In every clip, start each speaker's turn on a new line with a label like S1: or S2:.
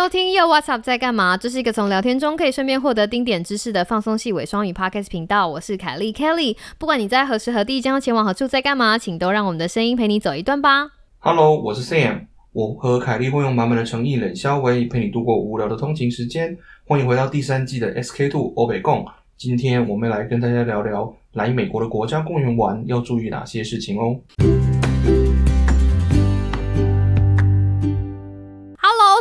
S1: 收听 Yo What's Up 在干嘛？这是一个从聊天中可以顺便获得丁点知识的放松系伪双语 Podcast 频道。我是凯莉 Kelly。不管你在何时何地将要前往何处，在干嘛，请都让我们的声音陪你走一段吧。
S2: Hello，我是 Sam，我和凯莉会用满满的诚意、冷笑话陪你度过无聊的通勤时间。欢迎回到第三季的 SK Two 欧北共。今天我们来跟大家聊聊来美国的国家公园玩要注意哪些事情哦。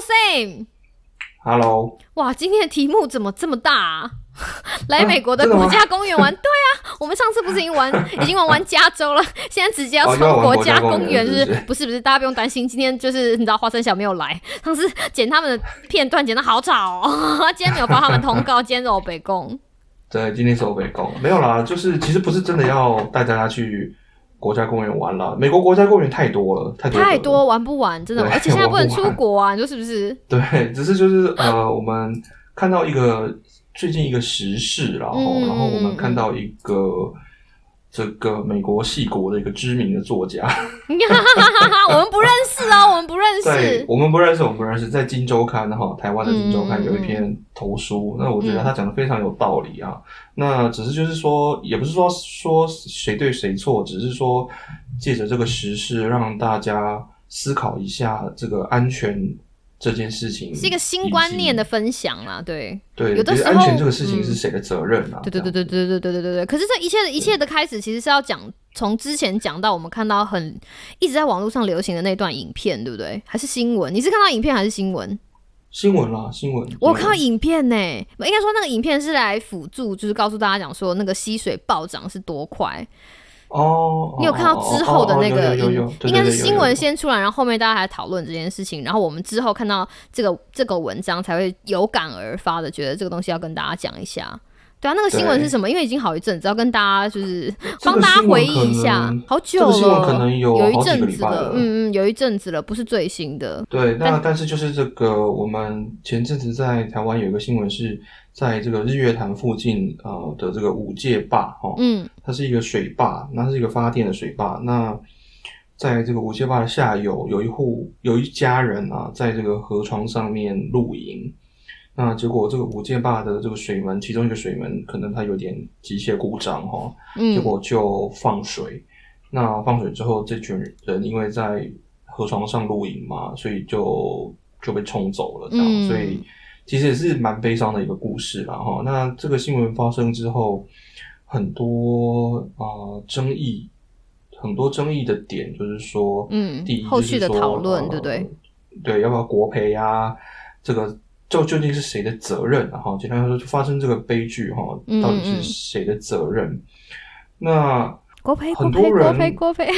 S2: Sam，Hello，
S1: 哇，今天的题目怎么这么大、啊？来美国的国家公园玩？对啊，我们上次不是已经玩，已经玩完加州了，现在直接要
S2: 哦
S1: 冲
S2: 国家
S1: 公
S2: 公园
S1: 园，是
S2: 是不是
S1: 不是？大家不用担心，今天就是你知道花生小没有来，上次剪他们的片段剪的好吵哦，今天没有帮他们通告，今天是欧北贡。
S2: 对，今天是欧北共，没有啦，就是其实不是真的要带大家去国家公园玩了。美国国家公园太多了，太多了
S1: 太多玩不完，真的，而且现在不能出国啊，你说是不是？
S2: 对，只是就是呃，我们看到一个最近一个时事，然后、
S1: 嗯
S2: 然后我们看到一个这个美国戏国的一个知名的作家，
S1: 我们不认识哦，我们不认
S2: 对
S1: 识。
S2: 我们不认识，我们不认识，在《金周刊》哈，台湾的《金周刊有一篇投书，那我觉得
S1: 嗯
S2: 他讲的非常有道理啊。那只是就是说，也不是说说谁对谁错，只是说借着这个时事，让大家思考一下这个安全这件事情，
S1: 是一个新观念的分享啦，对，
S2: 对，
S1: 有的时候
S2: 就是安全这个事情
S1: 嗯
S2: 是谁的责任啊？
S1: 对对对对对对对对对对。可是这一切的一切的开始，其实是要讲从之前讲到我们看到很一直在网络上流行的那段影片，对不对？还是新闻？你是看到影片还是新闻？
S2: 新闻啦，新闻。
S1: 我有看到影片呢，应该说那个影片是来辅助，就是告诉大家讲说那个溪水暴涨是多快。
S2: 哦，
S1: 你有看到之后的那个应该是新闻。先出来，然后后面大家还讨论这件事情，然后我们之后看到这个这个文章才会有感而发的，觉得这个东西要跟大家讲一下。对啊，那个新闻是什么？因为已经好一阵子，要跟大家就是帮大家回忆一下，好久了，
S2: 可能有
S1: 有一阵子了嗯嗯，有一阵子了，不是最新的。
S2: 对，那
S1: 但
S2: 但是就是这个，我们前阵子在台湾有一个新闻是在这个日月潭附近呃的这个五界坝哦，
S1: 嗯
S2: 它是一个水坝，那是一个发电的水坝。那在这个五界坝的下游，有一户有一家人啊，在这个河床上面露营。那结果这个五界坝的这个水门，其中一个水门可能它有点机械故障哈、结
S1: 嗯
S2: 果就放水。那放水之后，这群人因为在河床上露营嘛，所以就就被冲走了，这样，
S1: 嗯
S2: 所以其实也是蛮悲伤的一个故事了哈。那这个新闻发生之后，很多啊、呃争议，很多争议的点就是说，
S1: 嗯
S2: 第一
S1: 后续的讨论
S2: 呃
S1: 对不对？
S2: 对，要不要国赔啊？这个就究竟是谁的责任啊？哈，简单来说，就发生这个悲剧哈，
S1: 嗯
S2: 到底是谁的责任？那
S1: 国
S2: 很多
S1: 赔国
S2: 人
S1: 赔国赔，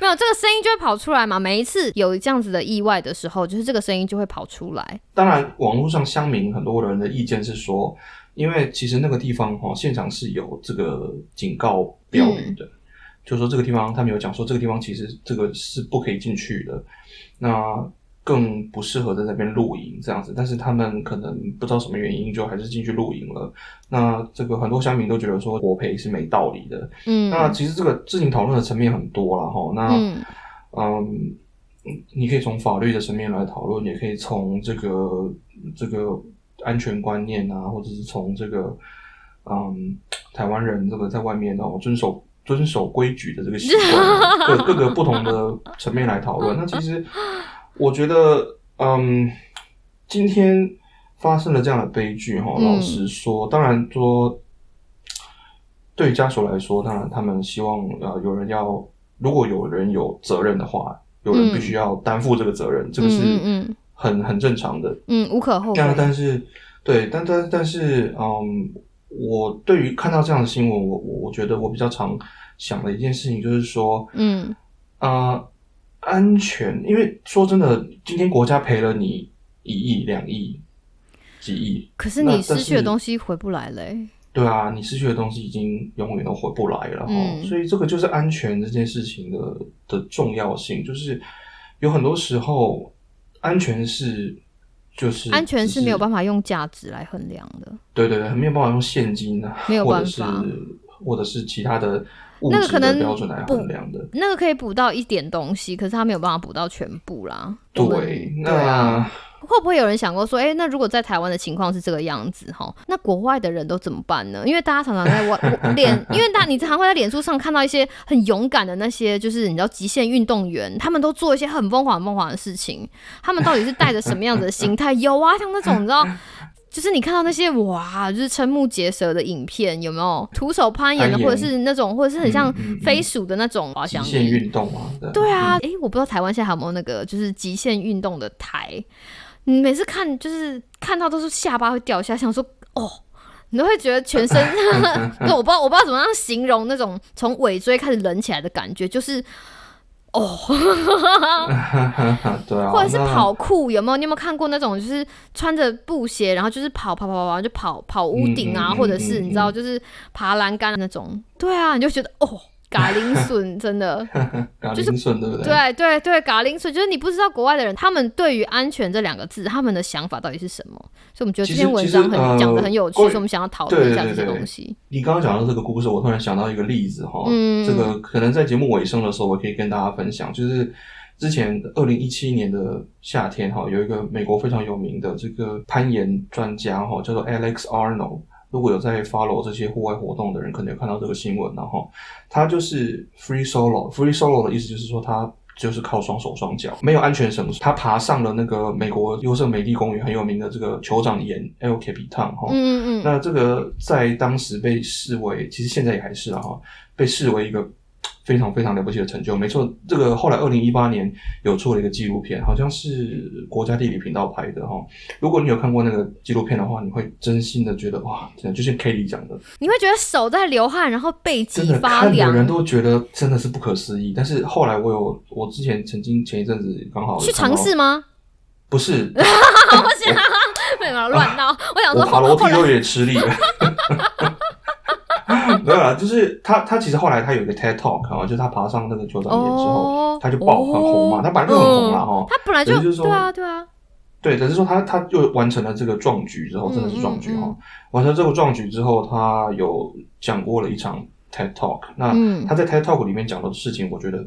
S1: 没有这个声音就会跑出来嘛。每一次有这样子的意外的时候，就是这个声音就会跑出来。
S2: 当然，网络上乡民很多人的意见是说，因为其实那个地方哈、现场是有这个警告标语的，就说这个地方他们有讲说这个地方其实这个是不可以进去的，那更不适合在那边露营这样子。但是他们可能不知道什么原因，就还是进去露营了。那这个很多乡民都觉得说国赔是没道理的。
S1: 嗯，
S2: 那其实这个事情讨论的层面很多了哈。那
S1: 嗯
S2: 嗯，你可以从法律的层面来讨论，也可以从这个这个安全观念啊，或者是从这个嗯台湾人这个在外面哦遵守遵守规矩的这个习惯啊，各各个不同的层面来讨论。那其实我觉得，嗯，今天发生了这样的悲剧哈，
S1: 嗯
S2: 老实说，当然说。对于家属来说，当然他们希望呃有人要，如果有人有责任的话，有人必须要担负这个责任，这个是
S1: 嗯嗯
S2: 很很正常的。
S1: 嗯，无可厚非。
S2: 但但是对，但但但是嗯，我对于看到这样的新闻，我我我觉得我比较常想的一件事情就是说，
S1: 嗯
S2: 呃，安全，因为说真的，今天国家赔了你一亿、两亿、几亿，
S1: 可是你失去的
S2: 是
S1: 东西回不来嘞、
S2: 对啊，你失去的东西已经永远都回不来了哈、
S1: 嗯。
S2: 所以这个就是安全这件事情的的重要性，就是有很多时候安全是就是
S1: 安全是没有办法用价值来衡量的。
S2: 对对对，没有办法用现金啊，
S1: 没有
S2: 或者是
S1: 办法
S2: 或者是其他的
S1: 那个可能
S2: 标准来衡量的。
S1: 那个可以补到一点东西，可是他没有办法补到全部啦。
S2: 对，
S1: 对啊，
S2: 那
S1: 会不会有人想过说，哎、那如果在台湾的情况是这个样子哈，那国外的人都怎么办呢？因为大家常常在我我脸，因为大你常会在脸书上看到一些很勇敢的那些，就是你知道极限运动员，他们都做一些很疯狂、很疯狂的事情，他们到底是带着什么样子的心态？有啊，像那种你知道。就是你看到那些哇，就是瞠目结舌的影片，有没有？徒手攀岩的，或者是那种，或者是很像飞鼠的那种滑翔
S2: 极限
S1: 翼？
S2: 运动啊，
S1: 对。啊，诶，我不知道台湾现在还有没有那个就是极限运动的台。你每次看就是看到都是下巴会掉下，想说哦，你都会觉得全身，那我不知道我不知道怎么样形容那种从尾椎开始冷起来的感觉，就是哦，
S2: 对啊，
S1: 或者是跑酷，有没有？你有没有看过那种就是穿着布鞋，然后就是跑跑跑跑跑就跑跑屋顶啊，
S2: 嗯嗯嗯
S1: 或者是
S2: 嗯
S1: 你知道就是爬栏杆的那种？对啊，你就觉得哦，嘎铃笋真的。
S2: 嘎
S1: 就是
S2: 铃顺对不对？
S1: 对对对，嘎铃笋就是你不知道国外的人他们对于安全这两个字他们的想法到底是什么，所以我们觉得这篇文章很讲的很有趣，所以我们想要讨论一下这些
S2: 对对对
S1: 东西。
S2: 你刚刚讲到这个故事，我突然想到一个例子哈，
S1: 嗯
S2: 这个可能在节目尾声的时候，我可以跟大家分享，就是之前二零一七年的夏天哈，有一个美国非常有名的这个攀岩专家哈，叫做 Alex Arnold。如果有在 follow 这些户外活动的人，可能有看到这个新闻，然后他就是 free solo。free solo 的意思就是说他就是靠双手双脚，没有安全绳索。他爬上了那个美国优胜美地公园很有名的这个酋长岩 El Capitan 哈，
S1: 嗯嗯嗯，
S2: 那这个在当时被视为，其实现在也还是啊哈，被视为一个非常非常了不起的成就。没错，这个后来二零一八年有做了一个纪录片，好像是国家地理频道拍的哈。如果你有看过那个纪录片的话，你会真心的觉得哇，真的就像 Kelly 讲的，
S1: 你会觉得手在流汗，然后背脊
S2: 发凉看的。人都觉得真的是不可思议。但是后来我有，我之前曾经前一阵子刚好
S1: 去尝试，吗？
S2: 不是，
S1: 我想 没有乱闹，我想说
S2: 我爬楼梯都有点吃力了。没有啦，就是他，他其实后来他有一个 TED Talk 啊，就是他爬上那个酋长岩之后，
S1: 哦
S2: 他就爆很红嘛，他本来就很红啦哈。
S1: 他本来就
S2: 是就是说
S1: 对啊对啊，
S2: 对，只是说他他又完成了这个壮举之后，真的是壮举哈、完成这个壮举之后，他有讲过了一场 TED Talk。那
S1: 嗯
S2: 他在 TED Talk 里面讲的事情，我觉得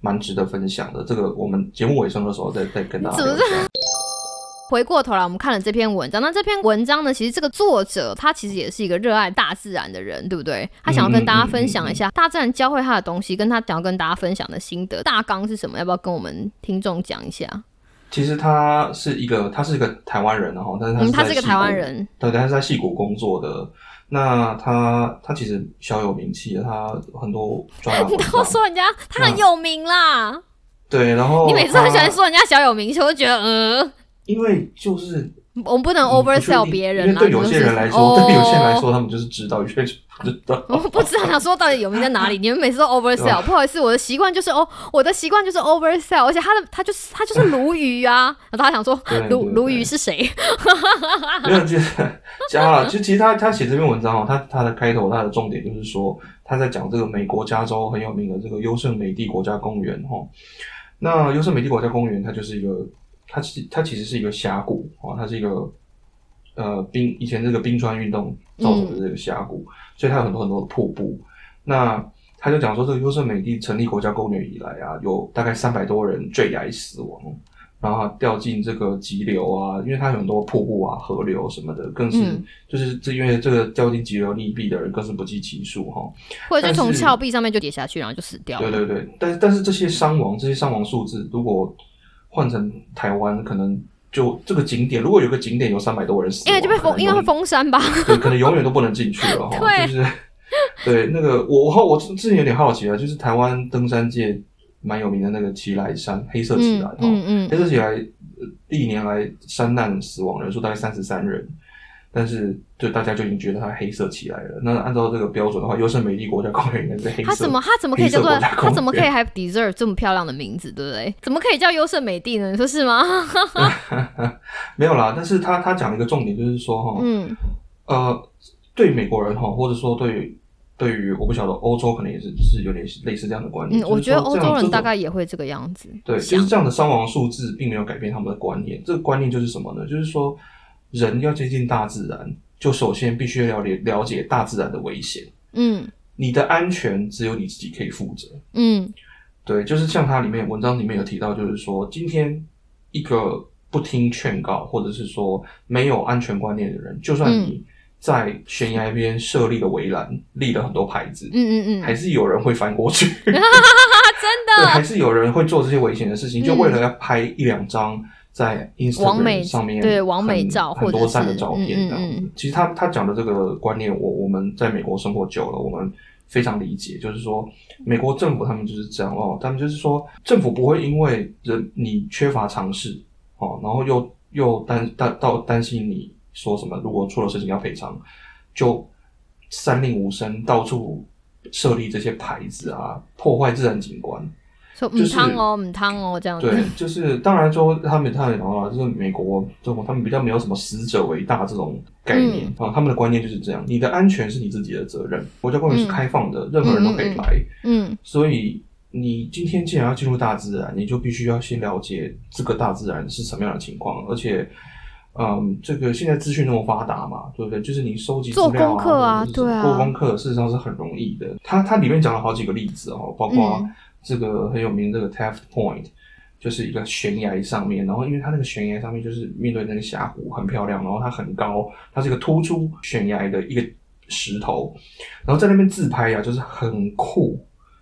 S2: 蛮值得分享的。这个我们节目尾声的时候再再跟大家聊一下。
S1: 回过头来，我们看了这篇文章。那这篇文章呢，其实这个作者他其实也是一个热爱大自然的人，对不对？他想要跟大家分享一下大自然教会他的东西，跟他想要跟大家分享的心得大纲是什么？要不要跟我们听众讲一下？
S2: 其实他是一个，他是一个台湾人，然后但是他
S1: 嗯，
S2: 是
S1: 他是一个台湾人，
S2: 对，他是在戏谷工作的。那他他其实小有名气的，他很多专栏
S1: 你。都说人家他很有名啦。
S2: 对，然后
S1: 你每次都很喜欢
S2: 他，
S1: 说人家小有名气，我就觉得，呃，
S2: 因为就是
S1: 我们不能 oversell 别人啦。
S2: 因为对有些人来说，对有些人来
S1: 哦
S2: 说，他们就是知道，有些人就不知道。
S1: 我不知道想说到底有名在哪里，你们每次都 oversell，不好意思，我的习惯就是哦，我的习惯就是 oversell，而且他的他就是他就是鲈鱼啊，然后大家想说鲈鲈鱼是谁？
S2: 没有，就是加了。就其实他他写这篇文章哦，他他的开头他的重点就是说他在讲这个美国加州很有名的这个优胜美地国家公园哦。那优胜美地国家公园它就是一个，它其它其实是一个峡谷哦，它是一个呃冰以前这个冰川运动造成的这个峡谷，所以它有很多很多的瀑布。那他就讲说，这个优胜美地成立国家公园以来啊，有大概三百多人坠崖死亡。然后掉进这个急流啊，因为它有很多瀑布啊、河流什么的，更是、
S1: 嗯
S2: 就是这因为这个掉进急流溺毙的人更是不计其数哈。
S1: 或者是从峭壁上面就跌下去，然后就死掉了。
S2: 对对对，但是但是这些伤亡，这些伤亡数字，如果换成台湾，可能就这个景点，如果有个景点有三百多人死亡，
S1: 因为就被封，因为会封山吧？
S2: 对，可能永远都不能进去了哈。
S1: 对
S2: 就是 对那个我我我之前有点好奇啊，就是台湾登山界蛮有名的那个奇来山黑色奇
S1: 嗯
S2: 来哈。
S1: 嗯嗯，
S2: 黑色奇来，呃历年来山难死亡人数大概三十三人，但是就大家就已经觉得它黑色起来了。那按照这个标准的话，优胜美地国家公园应该是黑色。
S1: 它怎么它怎么可以叫做
S2: 黑色国家公园
S1: 他怎么可以还 deserve 这么漂亮的名字，对不对？怎么可以叫优胜美地呢？你说是吗？
S2: 没有啦？但是他他讲了一个重点，就是说哈，
S1: 嗯
S2: 呃，对美国人哈，或者说对对于我不晓得欧洲可能也是是有点类似这样的观念。
S1: 嗯，我觉得欧洲人大
S2: 概。
S1: 也会这个样子。
S2: 对，就
S1: 想
S2: 是这样的伤亡数字并没有改变他们的观念。这个观念就是什么呢？就是说，人要接近大自然，就首先必须要了解了解大自然的危险。
S1: 嗯
S2: 你的安全只有你自己可以负责。
S1: 嗯
S2: 对，就是像它里面文章里面有提到，就是说今天一个不听劝告，或者是说没有安全观念的人，就算你在悬崖边设立了围栏，立了很多牌子，
S1: 嗯嗯嗯，
S2: 还是有人会翻过去。
S1: 真
S2: 对，
S1: 的
S2: 还是有人会做这些危险的事情，就
S1: 嗯
S2: 为了要拍一两张在 Instagram 上面
S1: 对完美照或者
S2: 很多赞的照片这样其实他他讲的这个观念，我我们在美国生活久了，我们非常理解，就是说美国政府他们就是这样哦，他们就是说政府不会因为人你缺乏尝试哦，然后又又担担到担心你说什么，如果出了事情要赔偿，就三令五申到处设立这些牌子啊，破坏自然景观。就是
S1: 汤哦唔汤哦这样子，
S2: 对，就是当然说他们他们讲到了，就是美国中国他们比较没有什么死者为大这种概念。啊、他们的观念就是这样，你的安全是你自己的责任，国家公园是
S1: 嗯
S2: 开放的，任何人都可以来，
S1: 嗯
S2: 所以你今天既然要进入大自然，你就必须要先了解这个大自然是什么样的情况，而且。嗯，这个现在资讯那么发达嘛，对不对？就是你收集资
S1: 做
S2: 料
S1: 功课啊对啊。
S2: 做功课事实上是很容易的。它它里面讲了好几个例子哦，包括
S1: 嗯
S2: 这个很有名这个 Taft Point，就是一个悬崖上面，然后因为它那个悬崖上面就是面对那个峡谷很漂亮，然后它很高，它是一个突出悬崖的一个石头，然后在那边自拍啊，就是很酷，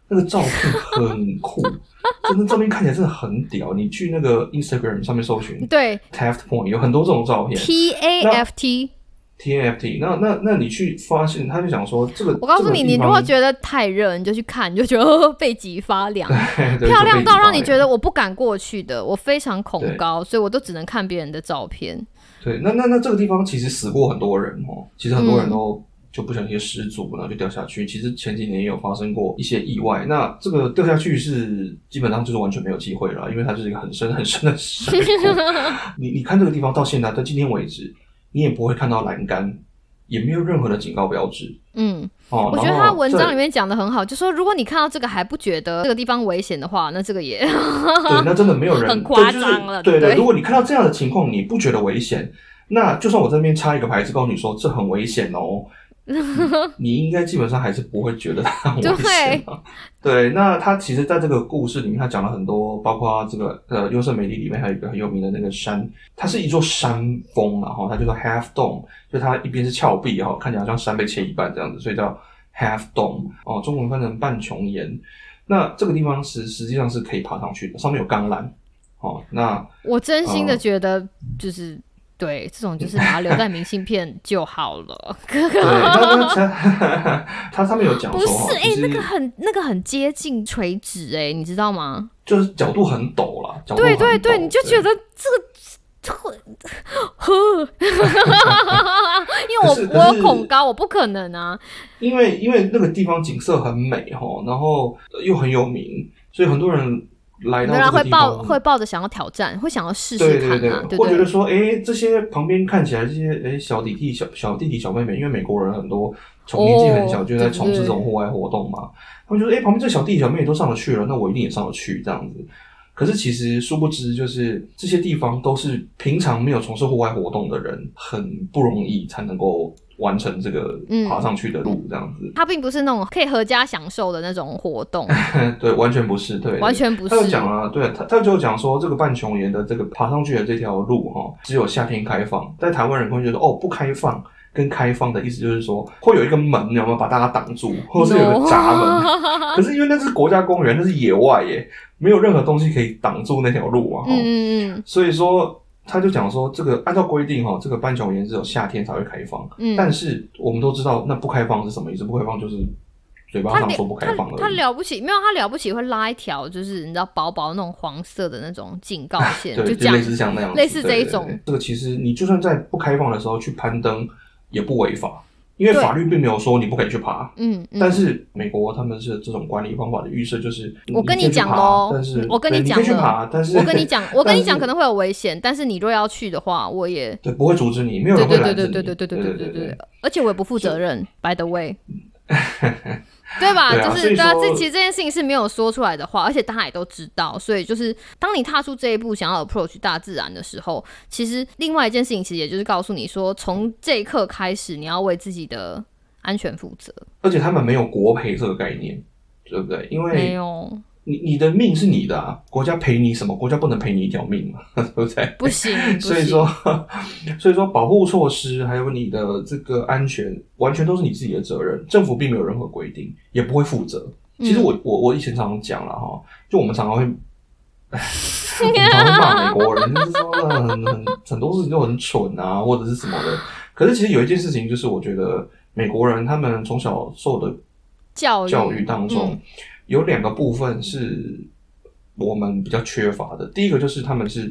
S2: 那个照片很酷，真的照片看起来真的很屌。你去那个 Instagram 上面搜寻
S1: 对
S2: Taft Point，有很多这种照片。
S1: T A F T，
S2: TNFT，那那那你去发现，他就想说这个，
S1: 我告诉你，你如果觉得太热，你就去看，你就觉得 背脊发凉。
S2: 漂
S1: 漂亮到让你觉得我不敢过去的，我非常恐高，所以我都只能看别人的照片。
S2: 对，那那那这个地方其实死过很多人哦，其实很多人
S1: 嗯
S2: 都就不小心失足，然后就掉下去。其实前几年也有发生过一些意外，那这个掉下去是基本上就是完全没有机会了，因为它就是一个很深很深的山谷。你你看这个地方到现在到今天为止，你也不会看到栏杆，也没有任何的警告标志
S1: 嗯，
S2: 哦。
S1: 我觉得他文章里面讲的很好，就说如果你看到这个还不觉得这个地方危险的话，那这个也
S2: 对，那真的没有人
S1: 很夸
S2: 对就是
S1: 张了
S2: 对
S1: 对
S2: 如果你看到这样的情况，你不觉得危险，那就算我在那边插一个牌子告诉你说这很危险哦，你应该基本上还是不会觉得它很危险啊。对，那他其实在这个故事里面，他讲了很多，包括这个呃优胜美地里面还有一个很有名的那个山，它是一座山峰啊，哈，它叫做 Half Dome，就它一边是峭壁哈，看起来好像山被切一半这样子，所以叫 Half Dome 哦，中文翻成半穹岩。那这个地方实实际上是可以爬上去的，上面有钢缆哦。那
S1: 我真心的
S2: 哦
S1: 觉得就是。对，这种就是把它留在明信片就好了。
S2: 对，那那它它上面有讲
S1: 不，是，哎、那个很那个很接近垂直，哎，你知道吗？
S2: 就是角度很陡啦，角度很
S1: 对对对，你就觉得这个呵呵，因为我我恐高，我不可能啊。
S2: 因为因为那个地方景色很美哈，然后又很有名，所以很多人来到
S1: 有人会抱会抱着想要挑战，会想要试试看
S2: 对对
S1: 啊，对
S2: 会觉得？说，哎，这些旁边看起来这些哎小弟弟、小小弟弟、小妹妹，因为美国人很多从年纪很小
S1: 哦
S2: 就在从事这种户外活动嘛，他们觉得，哎，旁边这小弟弟、小妹妹都上得去了，那我一定也上得去这样子。可是其实殊不知，就是这些地方都是平常没有从事户外活动的人很不容易才能够完成这个
S1: 嗯
S2: 爬上去的路，这样子。
S1: 它并不是那种可以合家享受的那种活动，
S2: 对，完全不是，对，
S1: 完全不是
S2: 他。有讲啊，对他他就有讲说，这个半穹岩的这个爬上去的这条路哈，只有夏天开放。在台湾人会觉得哦，不开放跟开放的意思就是说，会有一个门有没有把大家挡住，或者是有个闸门。可是因为那是国家公园，那是野外耶，没有任何东西可以挡住那条路啊。哈
S1: 嗯嗯嗯
S2: 所以说。他就讲说，这个按照规定哈，这个半角岩只有夏天才会开放。
S1: 嗯，
S2: 但是我们都知道，那不开放是什么意思？不开放就是嘴巴上说不开放了。他。
S1: 了不起，没有他了不起会拉一条，就是你知道薄薄那种黄色的那种警告线，
S2: 对，
S1: 就
S2: 类。似像那样子，
S1: 类似这一
S2: 对对
S1: 种
S2: 对这个其实你就算在不开放的时候去攀登，也不违法，因为法律并没有说你不可以去爬。
S1: 嗯嗯。
S2: 但是美国他们是这种管理方法的预设，就是
S1: 我跟你讲喽
S2: 但是
S1: 我跟你
S2: 讲你去爬，但是
S1: 我跟你讲，我跟你讲 可能会有危险，但是你若要去的话，我也
S2: 对不会阻止你，没有
S1: 对
S2: 人会
S1: 对对
S2: 拦着你。
S1: 对对对对对
S2: 对
S1: 对对，而且我也不负责任，by the way，对吧？
S2: 对啊
S1: 就是对啊，这其实这件事情是没有说出来的话，而且大家也都知道，所以就是当你踏出这一步，想要 approach 大自然的时候，其实另外一件事情，其实也就是告诉你说，从这一刻开始，你要为自己的安全负责。
S2: 而且他们没有国赔这个概念，对不对？因为没
S1: 有，
S2: 你你的命是你的啊，国家赔你什么？国家不能赔你一条命嘛，对不对？
S1: 不行，不
S2: 所以
S1: 行
S2: 说，所以说保护措施还有你的这个安全，完全都是你自己的责任，政府并没有任何规定，也不会负责。其实我我我以前常常讲了哈，就我们常常会，我们常常会骂美国人，就是说很很很多事情都很蠢啊，或者是什么的。可是其实有一件事情，就是我觉得美国人他们从小受的
S1: 教育
S2: 教育当中，
S1: 嗯
S2: 有两个部分是我们比较缺乏的。第一个就是他们是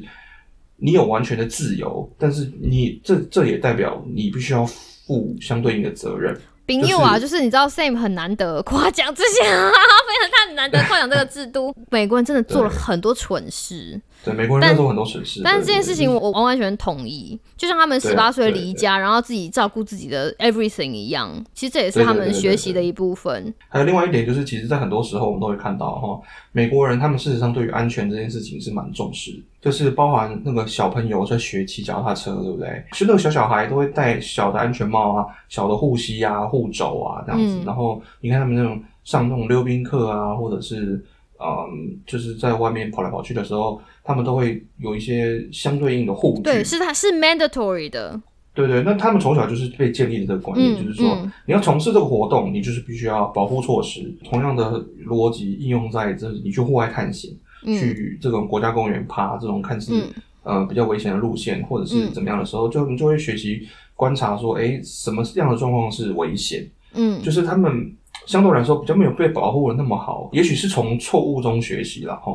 S2: 你有完全的自由，但是你这这也代表你必须要负相对应的责任。
S1: 朋友啊，就是你知道 Sam 很难得夸奖这些啊，非常他很难得夸奖这个制度。美国人真的做了很多蠢事，
S2: 对，美国人做很多蠢事，
S1: 但是这件事情我我完完全同意，就像他们十八岁
S2: 对
S1: 离家，然后自己照顾自己的 everything 一样，其实这也是他们学习的一部分。
S2: 还有另外一点就是，其实，在很多时候我们都会看到哈，美国人他们事实上对于安全这件事情是蛮重视的，就是包含那个小朋友在学骑脚踏车，对不对？就那个小小孩都会戴小的安全帽啊、小的护膝啊、护肘啊这样子。
S1: 嗯
S2: 然后你看他们那种上那种溜冰课啊，或者是嗯，就是在外面跑来跑去的时候，他们都会有一些相对应的护具。
S1: 对，是它是 mandatory 的，
S2: 对对，那他们从小就是被建立的这个观念，
S1: 嗯
S2: 就是说、
S1: 嗯
S2: 你要从事这个活动，你就是必须要保护措施。同样的逻辑应用在这你去户外探险，
S1: 嗯
S2: 去这种国家公园爬这种看似、
S1: 嗯
S2: 呃比较危险的路线，或者是
S1: 嗯
S2: 怎么样的时候，就我们就会学习观察说，哎，什么样的状况是危险？
S1: 嗯，
S2: 就是他们相对来说比较没有被保护的那么好，也许是从错误中学习了哈。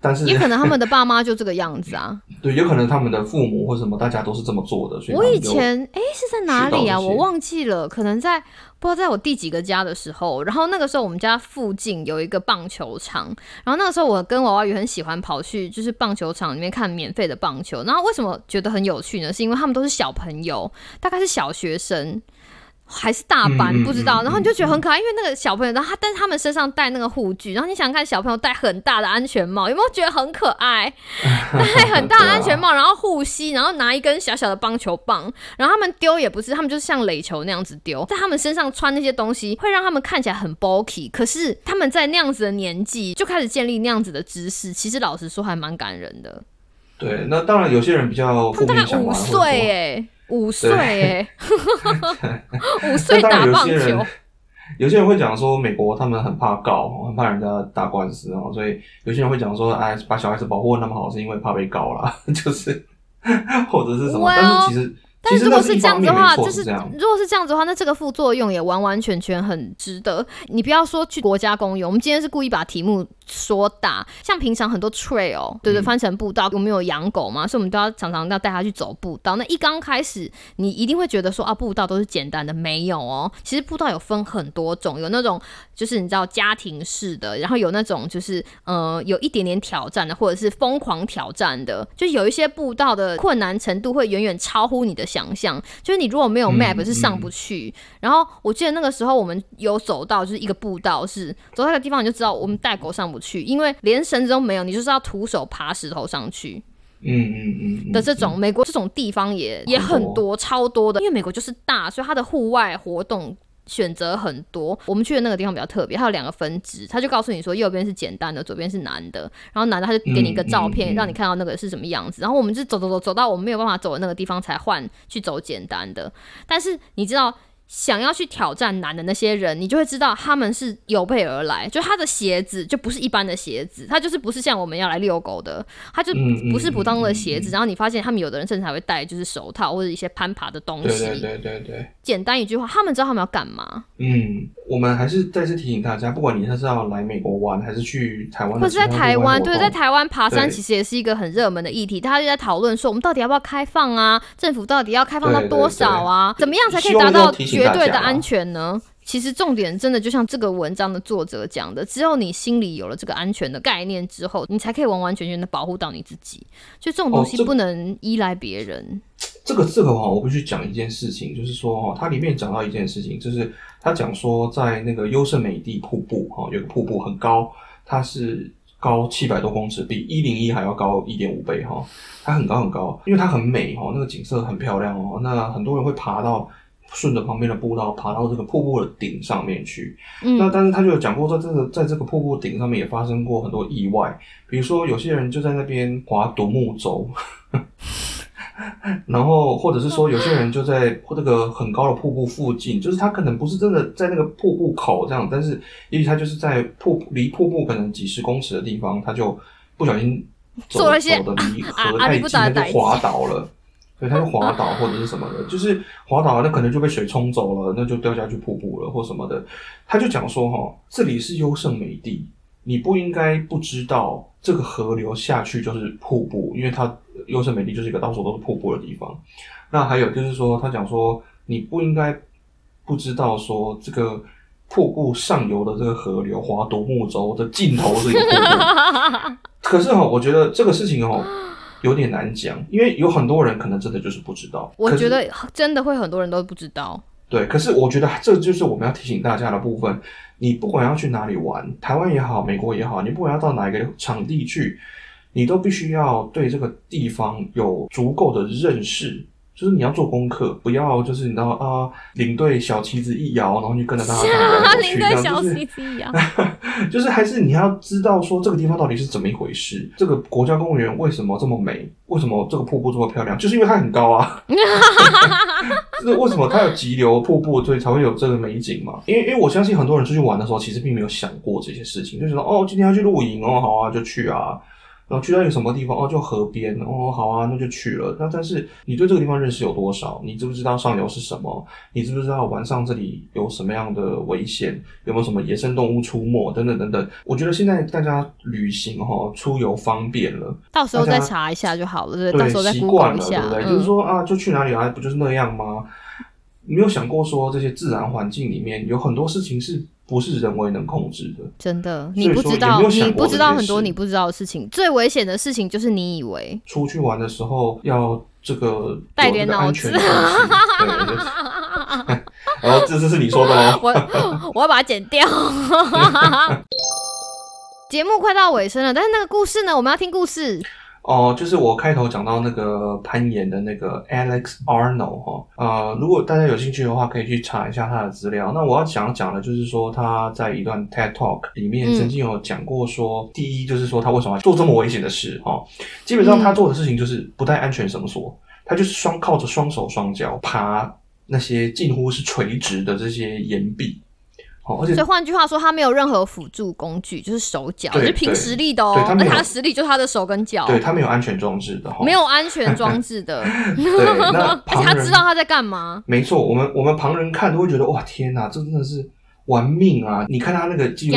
S2: 但是
S1: 也可能他们的爸妈就这个样子啊。
S2: 对，有可能他们的父母或什么大家都是这么做的，所以
S1: 我以前哎、是在哪里啊？我忘记了，可能在不知道在我第几个家的时候，然后那个时候我们家附近有一个棒球场，然后那个时候我跟娃娃鱼很喜欢跑去就是棒球场里面看免费的棒球。然后为什么觉得很有趣呢？是因为他们都是小朋友，大概是小学生。还是大班、不知道，
S2: 嗯
S1: 然后你就觉得很可爱，因为那个小朋友，然后他但是他们身上戴那个护具，然后你想想看，小朋友戴很大的安全帽，有没有觉得很可爱？戴很大的安全帽，然后护膝，然后拿一根小小的棒球棒，然后他们丢也不是，他们就是像垒球那样子丢，在他们身上穿那些东西，会让他们看起来很 bulky，可是他们在那样子的年纪就开始建立那样子的知识，其实老实说还蛮感人的。
S2: 对，那当然有些人比较负
S1: 他们大概 五岁哎，五岁哎，五岁
S2: 但当然
S1: 打棒
S2: 有些人
S1: 球，
S2: 有些人会讲说，美国他们很怕告，很怕人家打官司哦，所以有些人会讲说，哎，把小孩子保护得那么好，是因为怕被告啦，就是或者是什么。
S1: Well，
S2: 但是其实
S1: 但如果是这样子的话，就是如果是这样子的话，那这个副作用也完完全全很值得。你不要说去国家公园，我们今天是故意把题目说大，像平常很多 trail，对对，
S2: 嗯
S1: 翻成步道，我们有养狗嘛，所以我们都要常常要带它去走步道。那一刚开始，你一定会觉得说啊，步道都是简单的，没有哦。其实步道有分很多种，有那种就是你知道家庭式的，然后有那种就是呃有一点点挑战的，或者是疯狂挑战的，就有一些步道的困难程度会远远超乎你的想象，就是你如果没有
S2: 嗯
S1: map 是上不去。然后我记得那个时候我们有走到就是一个步道是走到那个地方你就知道我们带狗上不去，因为连绳子都没有，你就是要徒手爬石头上去。
S2: 嗯嗯嗯嗯
S1: 的这种，美国这种地方也也
S2: 很多，
S1: 超多的。因为美国就是大，所以它的户外活动选择很多。我们去的那个地方比较特别，它有两个分支，它就告诉你说右边是简单的，左边是难的。然后难的，他就给你一个照片，
S2: 嗯嗯嗯
S1: 让你看到那个是什么样子。然后我们就走走走走到我们没有办法走的那个地方，才换去走简单的。但是你知道。想要去挑战难的那些人，你就会知道他们是有备而来，就他的鞋子就不是一般的鞋子，他就是不是像我们要来遛狗的，他就不是普通的
S2: 嗯
S1: 鞋子。然后你发现他们有的人甚至还会戴就是手套或者一些攀爬的东西。
S2: 对对对对对，
S1: 简单一句话，他们知道他们要干嘛，
S2: 嗯，我们还是再次提醒大家，不管你是要来美国玩，还是去台湾的
S1: 或者是在台湾，对，在台湾爬山其实也是一个很热门的议题，大家就在讨论说，我们到底要不要开放啊？政府到底要开放到多少啊？怎么样才可以达到绝对的安全呢？其实重点真的就像这个文章的作者讲的，只有你心里有了这个安全的概念之后，你才可以完完全全的保护到你自己。就这种东西不能依赖别人。
S2: 这个这个哈，我必须讲一件事情，就是说哈，它里面讲到一件事情，就是他讲说在那个优胜美地瀑布哈，有个瀑布很高，它是高七百多公尺，比一零一还要高一点五倍哈，它很高很高，因为它很美哈，那个景色很漂亮哦，那很多人会爬到顺着旁边的步道爬到这个瀑布的顶上面去。
S1: 嗯
S2: 那但是他就有讲过，在这个在这个瀑布顶上面也发生过很多意外，比如说有些人就在那边划独木舟，然后或者是说有些人就在 这个很高的瀑布附近，就是他可能不是真的在那个瀑布口这样，但是也许他就是在瀑离瀑布可能几十公尺的地方，他就不小心走走的离
S1: 啊
S2: 河太近，就滑倒了。对，他就滑倒或者是什么的，就是滑倒了，那可能就被水冲走了，那就掉下去瀑布了或什么的。他就讲说，哈，这里是优胜美地，你不应该不知道这个河流下去就是瀑布，因为它优胜美地就是一个到处都是瀑布的地方。那还有就是说，他讲说，你不应该不知道说这个瀑布上游的这个河流划独木舟的尽头是一个瀑布。可是哈，我觉得这个事情哈有点难讲，因为有很多人可能真的就是不知道。
S1: 我觉得真的会很多人都不知道。
S2: 对，可是我觉得这就是我们要提醒大家的部分。你不管要去哪里玩，台湾也好，美国也好，你不管要到哪一个场地去，你都必须要对这个地方有足够的认识。就是你要做功课，不要就是你知道啊，领队小旗子一摇，然后就跟着大家走来走去，
S1: 领队小
S2: 就是
S1: 西西呀，
S2: 就是还是你要知道说这个地方到底是怎么一回事，这个国家公园为什么这么美，为什么这个瀑布这么漂亮，就是因为它很高啊。就是为什么它有急流瀑布，所以才会有这个美景嘛？因为因为我相信很多人出去玩的时候，其实并没有想过这些事情，就觉得哦，今天要去露营哦，好啊，就去啊。然后去到一个什么地方哦，就河边哦，好啊，那就去了。那但是你对这个地方认识有多少？你知不知道上游是什么？你知不知道晚上这里有什么样的危险？有没有什么野生动物出没？等等等等。我觉得现在大家旅行哈、出游方便了，
S1: 到时候再查一下就好了，对对？到时候再
S2: 习惯了，对不对？
S1: 嗯
S2: 就是说啊，就去哪里啊，不就是那样吗？你没有想过说这些自然环境里面有很多事情是不是人为能控制的？
S1: 真的，你不知道，你不知道很多你不知道的事情。最危险的事情就是你以为，
S2: 出去玩的时候要这个
S1: 带点脑子
S2: 然后这次 是你说的哦。
S1: 我我要把它剪掉。节目快到尾声了，但是那个故事呢？我们要听故事。
S2: 哦，就是我开头讲到那个攀岩的那个 Alex Arnold 哈，呃，如果大家有兴趣的话，可以去查一下他的资料。那我要讲讲的就是说他在一段 TED Talk 里面
S1: 嗯
S2: 曾经有讲过说，第一就是说他为什么要做这么危险的事哈、基本上他做的事情就是不带安全绳索，他就是双靠着双手双脚爬那些近乎是垂直的这些岩壁，好、而且
S1: 所以换句话说，他没有任何辅助工具，就是手脚，就是凭实力的哦。而他的实力就是他的手跟脚，
S2: 对他没有安全装置的哈，
S1: 没有安全装置的，
S2: 对，那
S1: 而且他知道他在干嘛。
S2: 没错，我们我们旁人看都会觉得哇天哪，这真的是玩命啊！你看他那个纪录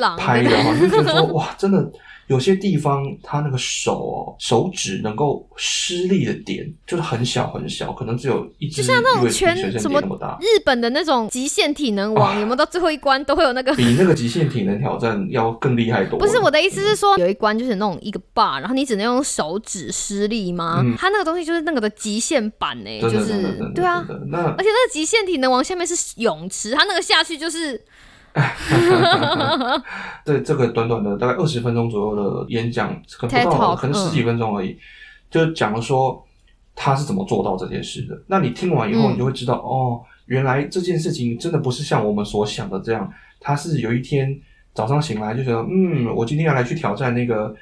S1: 郎
S2: 拍的就觉得说 哇，真的有些地方他那个手哦，手指能够施力的点就是很小很小，可能只有一只
S1: 就像那种全什么。日本的那种极限体能王，
S2: 啊
S1: 有没有到最后一关都会有那个？
S2: 比那个极限体能挑战要更厉害多了。
S1: 不是我的意思是说，有一关就是那种一个 bar，然后你只能用手指施力吗？
S2: 嗯
S1: 它那个东西就是那个的极限版呢、就是对啊。
S2: 那
S1: 而且那个极限体能王下面是泳池，它那个下去就是
S2: 对这个短短的大概二十分钟左右的演讲，可能不到可能十几分钟而已，就讲了说他是怎么做到这件事的。那你听完以后，
S1: 嗯
S2: 你就会知道，哦，原来这件事情真的不是像我们所想的这样，他是有一天早上醒来就觉得，嗯，我今天要来去挑战那个。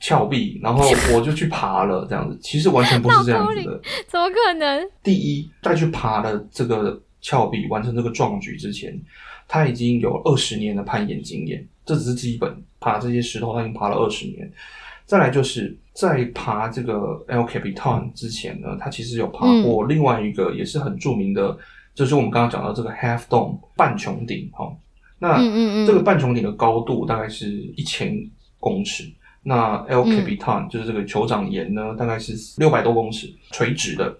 S2: 峭壁，然后我就去爬了，这样子，其实完全不是这样子的。
S1: 怎么可能？
S2: 第一，在去爬了这个峭壁，完成这个壮举之前，他已经有二十年的攀岩经验，这只是基本。爬这些石头，他已经爬了二十年。再来就是在爬这个 El Capitan 之前呢，他其实有爬过另外一个也是很著名的，就是我们刚刚讲到这个 Half Dome 半穹顶哈。那这个半穹顶的高度大概是一千公尺，那 El
S1: 嗯
S2: Capitan、就是这个酋长岩呢，大概是六百多公尺，垂直的。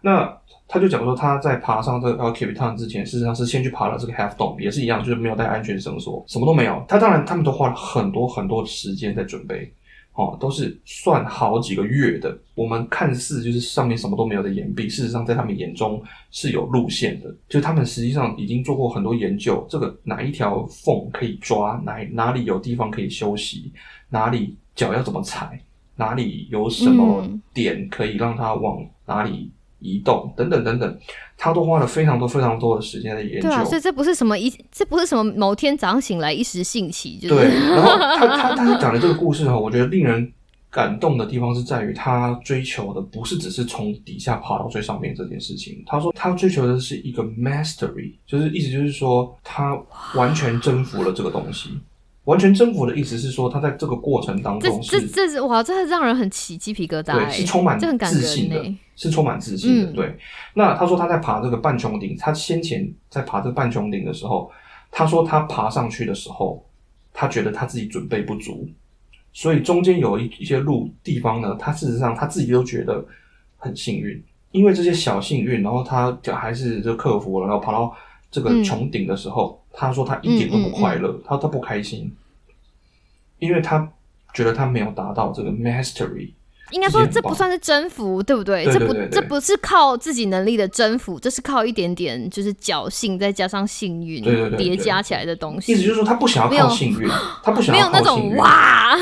S2: 那他就讲说，他在爬上这个 El Capitan 之前，事实上是先去爬了这个 Half Dome，也是一样，就是没有带安全绳索，什么都没有。他当然，他们都花了很多很多的时间在准备，哦，都是算好几个月的。我们看似就是上面什么都没有的岩壁，事实上在他们眼中是有路线的，就是他们实际上已经做过很多研究，这个哪一条缝可以抓，哪哪里有地方可以休息，哪里脚要怎么踩，哪里有什么
S1: 嗯
S2: 点可以让它往哪里移动等等等等，他都花了非常多非常多的时间在研究。
S1: 对啊，所以这不是什么一，这不是什么某天早上醒来一时兴起，就是
S2: 对，然后 他他他讲的这个故事哈，我觉得令人感动的地方是在于他追求的不是只是从底下爬到最上面这件事情。他说他追求的是一个 mastery，就是意思就是说他完全征服了这个东西。完全征服的意思是说，他在这个过程当中是
S1: 这这是哇，这让人很起鸡皮疙瘩、
S2: 对，
S1: 欸，
S2: 是充满自信的是充满自信的。
S1: 嗯。
S2: 对，那他说他在爬这个半穹顶，他先前在爬这个半穹顶的时候，他说他爬上去的时候，他觉得他自己准备不足，所以中间有一一些路地方呢，他事实上他自己都觉得很幸运，因为这些小幸运，然后他就还是就克服了，然后爬到这个
S1: 嗯。
S2: 穹顶的时候，他说他一点都不快乐，他他不开心，因为他觉得他没有达到这个 mastery。
S1: 应该说
S2: 这
S1: 不算是征服，对不对？这不这不是靠自己能力的征服，这是靠一点点就是侥幸再加上幸运叠加起来的东西。
S2: 意思就是说，他不想要靠幸运，他不想
S1: 没有那种哇，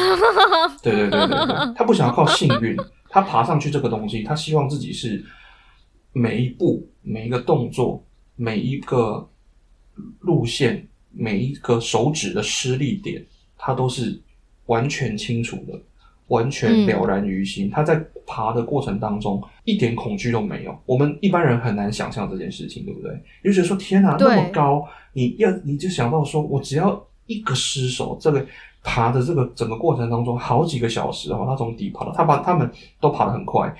S2: 对对对对对，他不想要靠幸运，他爬上去这个东西，他希望自己是每一步、每一个动作、每一个路线、每一个手指的施力点，他都是完全清楚的，完全了然于心。他在爬的过程当中一点恐惧都没有。我们一般人很难想象这件事情，对不对？你就觉得说天哪，
S1: 对
S2: 那么高，你要你就想到说我只要一个失手，这个爬的这个整个过程当中好几个小时哦，他从底爬到他把他们都爬得很快。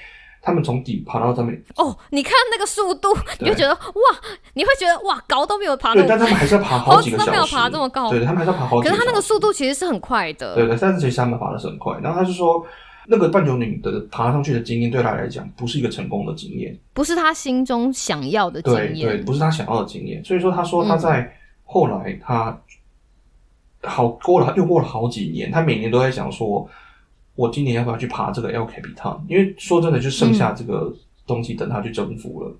S2: 他们从底爬到上面，
S1: 哦，你看那个速度，你就觉得哇，你会觉得哇，高都没有爬
S2: 对，但他们还是要爬好几个小时，
S1: 都没有爬这么高
S2: 对，他们还是要爬好几个小时。
S1: 可是他那个速度其实是很快的。
S2: 对对，但是其实他们爬的是很快。然后他就说，那个半球女的爬上去的经验对他来讲不是一个成功的经验，
S1: 不是他心中想要的经
S2: 验对
S1: 对，
S2: 不是他想要的经验。所以说，他说他
S1: 嗯
S2: 在后来他好过了又过了好几年，他每年都在想说，我今年要不要去爬这个 El Capitan？因为说真的，就剩下这个东西等他去征服了。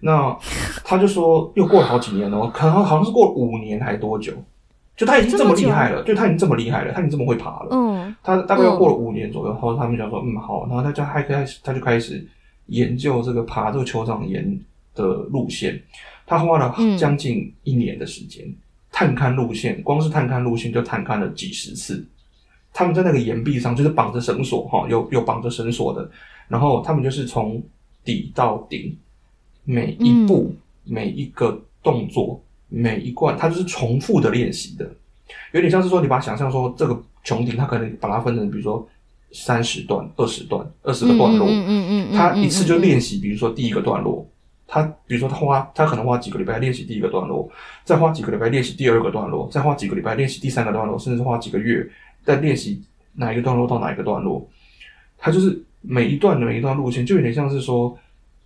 S2: 那他就说，又过了好几年了，可能好像是过了五年还多久？就他已经这么厉害了，就他已经这么厉害了，他已经这么会爬了。
S1: 嗯，
S2: 他大概要过了五年左右，然后他们想说，嗯，好，然后他就还开始，他就开始研究这个爬这个酋长岩的路线。他花了
S1: 嗯
S2: 将近一年的时间、探勘路线，光是探勘路线就探勘了几十次。他们在那个岩壁上就是绑着绳索，哈，有有绑着绳索的，然后他们就是从底到顶，每一步、每一个动作、每一贯，它就是重复的练习的。有点像是说，你把它想象说，这个穹顶，它可能把它分成，比如说三十段、二十段、二十个段落，
S1: 嗯嗯嗯嗯，
S2: 他一次就
S1: 嗯。
S2: 练习，比如说第一个段落，他比如说他花他可能花几个礼拜练习第一个段落，再花几个礼拜练习第二个段落，再花几个礼拜练习第三个段落，甚至是花几个月再练习哪一个段落到哪一个段落。他就是每一段的每一段路线，就有点像是说，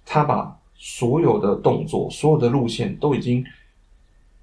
S2: 他把所有的动作、所有的路线都已经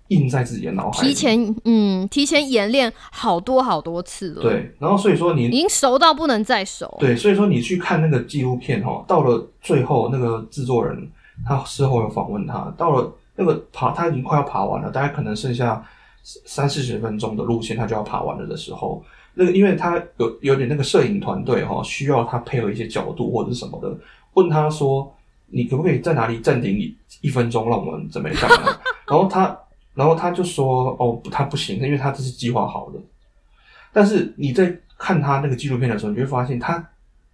S2: 印在自己的脑海。
S1: 提前嗯，提前演练好多好多次了，，
S2: 对，然后所以说你
S1: 已经熟到不能再熟。
S2: 对，所以说你去看那个纪录片哦，到了最后那个制作人他事后有访问他，到了那个爬他已经快要爬完了，大概可能剩下三四十分钟的路线，他就要爬完了的时候，那个因为他有有点那个摄影团队哈、需要他配合一些角度或者什么的，问他说你可不可以在哪里暂停一一分钟，让我们怎么样干嘛？然后他然后他就说哦，他不行，因为他这是计划好的。但是你在看他那个纪录片的时候，你会发现他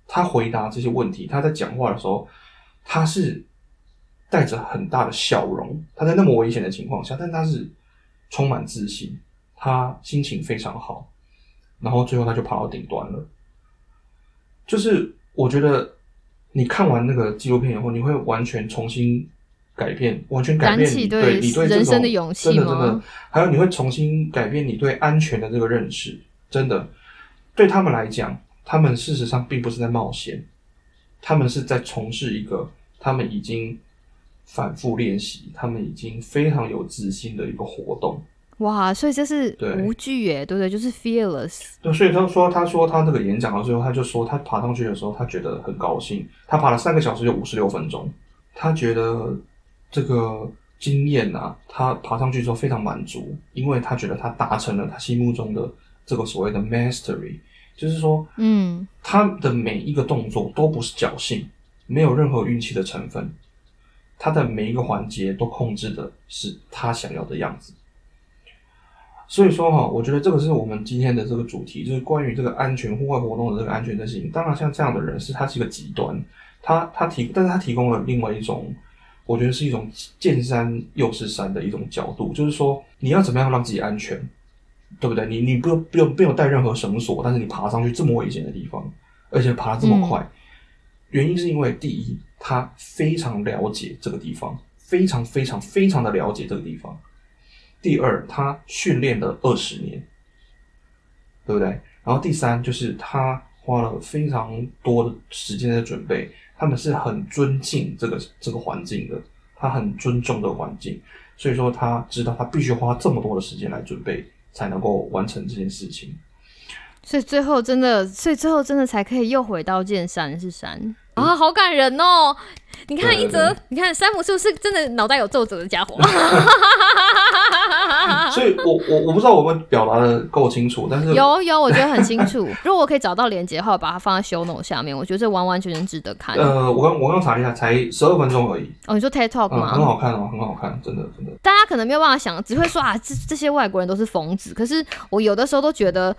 S2: 他回答这些问题，他在讲话的时候，他是带着很大的笑容。他在那么危险的情况下，但他是充满自信，他心情非常好，然后最后他就爬到顶端了。就是我觉得你看完那个纪录片以后，你会完全重新改变，完全改变你
S1: 对
S2: 对你对这
S1: 人生
S2: 种
S1: 的勇气
S2: 真的真的
S1: 吗，
S2: 还有你会重新改变你对安全的这个认识。真的，对他们来讲，他们事实上并不是在冒险，他们是在从事一个他们已经反复练习，他们已经非常有自信的一个活动。
S1: 哇，所以这是
S2: 对
S1: 无惧耶，对不对？就是 fearless。
S2: 对，所以他说，他说他这个演讲到最后，他就说他爬上去的时候，他觉得很高兴。他爬了三个小时有五十六分钟，他觉得这个经验啊，他爬上去之后非常满足，因为他觉得他达成了他心目中的这个所谓的 mastery，就是说
S1: 嗯，
S2: 他的每一个动作都不是侥幸，没有任何运气的成分，他的每一个环节都控制的是他想要的样子。所以说哈，我觉得这个是我们今天的这个主题，就是关于这个安全户外活动的这个安全的事情。当然，像这样的人是他是一个极端，他他提，但是他提供了另外一种，我觉得是一种见山又是山的一种角度，就是说你要怎么样让自己安全，对不对？你你不用不用不用带任何绳索，但是你爬上去这么危险的地方，而且爬得这么快，原因是因为第一，他非常了解这个地方，非常非常非常的了解这个地方。第二，他训练了二十年，对不对？然后第三，就是他花了非常多的时间在准备。他们是很尊敬这个这个环境的，他很尊重这个环境，所以说他知道他必须花这么多的时间来准备，才能够完成这件事情。
S1: 所以最后真的，所以最后真的才可以又回到见山是山啊，好感人哦！你看一泽，你看山姆是不是真的脑袋有皱褶的家伙？
S2: 所以，我我我不知道我们表达的够清楚，但是
S1: 有有，我觉得很清楚。如果我可以找到连接的话，把它放在 show note 下面，我觉得这完完全全值得看。
S2: 呃，我刚我刚查了一下，才十二分钟而已。
S1: 哦，你说 TED Talk 吗？
S2: 很好看哦，很好看，真的真的。
S1: 大家可能没有办法想，只会说啊，这这些外国人都是疯子。可是我有的时候都觉得。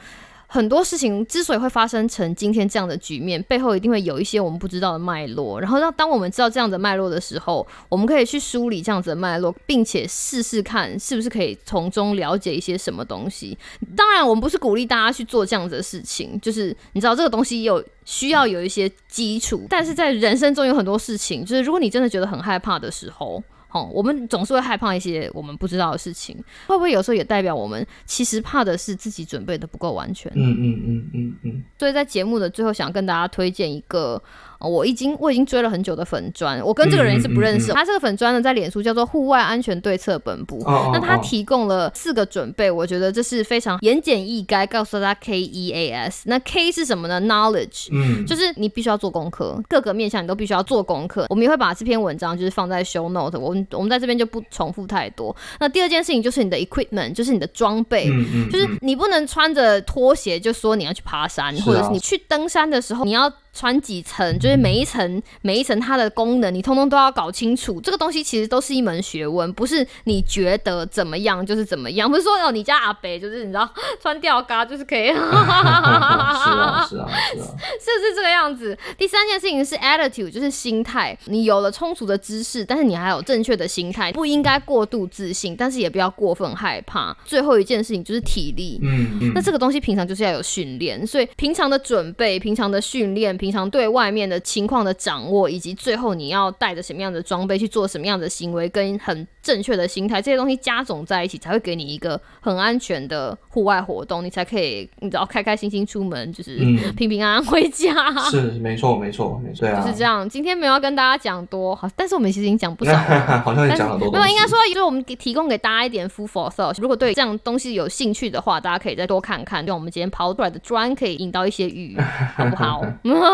S1: 很多事情之所以会发生成今天这样的局面，背后一定会有一些我们不知道的脉络。然后，当当我们知道这样的脉络的时候，我们可以去梳理这样子的脉络，并且试试看是不是可以从中了解一些什么东西。当然，我们不是鼓励大家去做这样子的事情，就是你知道这个东西有需要有一些基础，但是在人生中有很多事情，就是如果你真的觉得很害怕的时候。哦，我们总是会害怕一些我们不知道的事情，会不会有时候也代表我们其实怕的是自己准备的不够完全？
S2: 嗯嗯嗯嗯嗯。
S1: 所以在节目的最后，想跟大家推荐一个。我已经我已经追了很久的粉砖，我跟这个人是不认识。他这个粉砖呢，在脸书叫做户外安全对策本部。那他提供了四个准备，我觉得这是非常言简意赅，告诉大家 K E A S。那 K 是什么呢？Knowledge，嗯，就是你必须要做功课，各个面向你都必须要做功课。我们也会把这篇文章就是放在 Show Note，我们我们在这边就不重复太多。那第二件事情就是你的 equipment，就是你的装备，就是你不能穿着拖鞋就说你要去爬山，或者是你去登山的时候你要。穿几层，就是每一层每一层它的功能，你通通都要搞清楚。这个东西其实都是一门学问，不是你觉得怎么样就是怎么样。不是说哦，你家阿北就是你知道穿吊嘎就是可以。是
S2: 啊是啊是啊，是
S1: 不是这个样子？第三件事情是 attitude，就是心态。你有了充足的知识，但是你还有正确的心态，不应该过度自信，但是也不要过分害怕。最后一件事情就是体力。嗯嗯。那这个东西平常就是要有训练，所以平常的准备，平常的训练。平常对外面的情况的掌握，以及最后你要带着什么样的装备去做什么样的行为，跟很正确的心态，这些东西加总在一起，才会给你一个很安全的户外活动，你才可以你知道开开心心出门，就是平平安安回家。
S2: 是没错，没错，没错，
S1: 就是这样。今天没有要跟大家讲多好，但是我们其实已经讲不少，
S2: 好像也讲很多。
S1: 没有，应该说就是我们提供给大家一点 food for thought。如果对这样东西有兴趣的话，大家可以再多看看，用我们今天刨出来的砖可以引到一些鱼，好不好？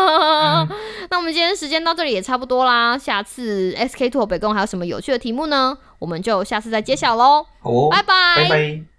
S1: 那我们今天时间到这里也差不多啦，下次 SK Two 北宫还有什么有趣的题目呢？我们就下次再揭晓喽。
S2: 好，
S1: 拜拜，
S2: 拜拜。